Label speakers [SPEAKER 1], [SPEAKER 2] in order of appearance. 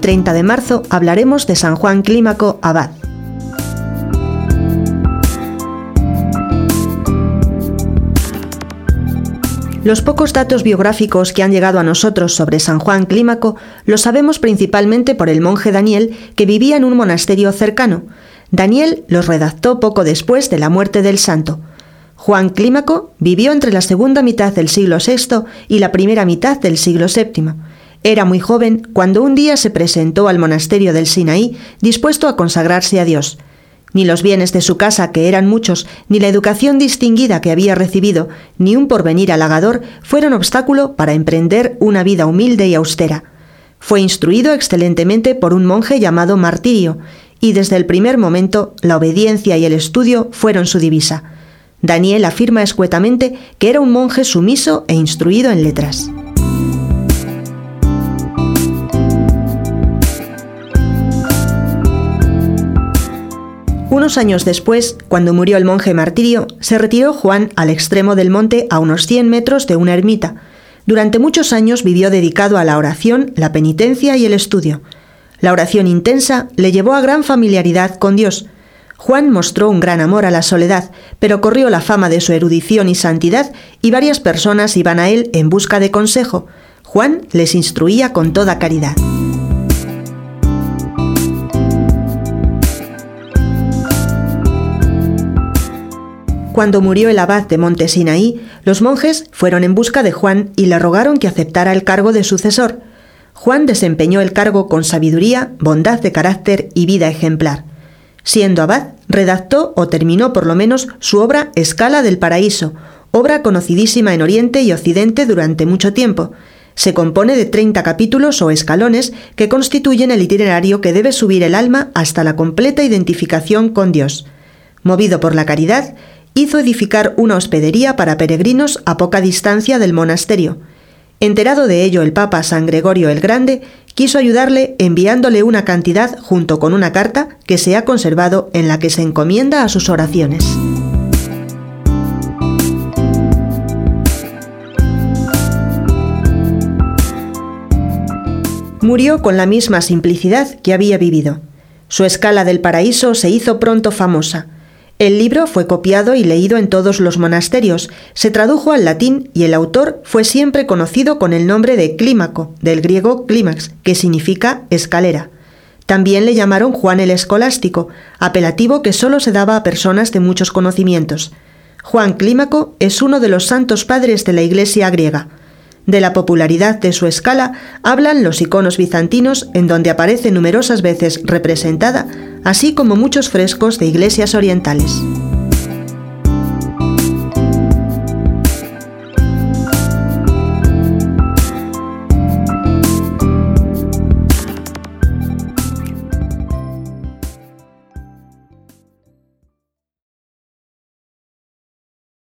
[SPEAKER 1] 30 de marzo hablaremos de San Juan Clímaco Abad. Los pocos datos biográficos que han llegado a nosotros sobre San Juan Clímaco los sabemos principalmente por el monje Daniel que vivía en un monasterio cercano. Daniel los redactó poco después de la muerte del santo. Juan Clímaco vivió entre la segunda mitad del siglo VI y la primera mitad del siglo VII. Era muy joven cuando un día se presentó al monasterio del Sinaí dispuesto a consagrarse a Dios. Ni los bienes de su casa, que eran muchos, ni la educación distinguida que había recibido, ni un porvenir halagador fueron obstáculo para emprender una vida humilde y austera. Fue instruido excelentemente por un monje llamado Martirio, y desde el primer momento la obediencia y el estudio fueron su divisa. Daniel afirma escuetamente que era un monje sumiso e instruido en letras. Unos años después, cuando murió el monje martirio, se retiró Juan al extremo del monte a unos 100 metros de una ermita. Durante muchos años vivió dedicado a la oración, la penitencia y el estudio. La oración intensa le llevó a gran familiaridad con Dios. Juan mostró un gran amor a la soledad, pero corrió la fama de su erudición y santidad y varias personas iban a él en busca de consejo. Juan les instruía con toda caridad. Cuando murió el abad de Montesinaí, los monjes fueron en busca de Juan y le rogaron que aceptara el cargo de sucesor. Juan desempeñó el cargo con sabiduría, bondad de carácter y vida ejemplar. Siendo abad, redactó o terminó por lo menos su obra Escala del Paraíso, obra conocidísima en Oriente y Occidente durante mucho tiempo. Se compone de 30 capítulos o escalones que constituyen el itinerario que debe subir el alma hasta la completa identificación con Dios. Movido por la caridad, hizo edificar una hospedería para peregrinos a poca distancia del monasterio. Enterado de ello el Papa San Gregorio el Grande quiso ayudarle enviándole una cantidad junto con una carta que se ha conservado en la que se encomienda a sus oraciones. Murió con la misma simplicidad que había vivido. Su escala del paraíso se hizo pronto famosa, el libro fue copiado y leído en todos los monasterios, se tradujo al latín y el autor fue siempre conocido con el nombre de Clímaco, del griego clímax, que significa escalera. También le llamaron Juan el Escolástico, apelativo que solo se daba a personas de muchos conocimientos. Juan Clímaco es uno de los santos padres de la Iglesia griega. De la popularidad de su escala hablan los iconos bizantinos en donde aparece numerosas veces representada, así como muchos frescos de iglesias orientales.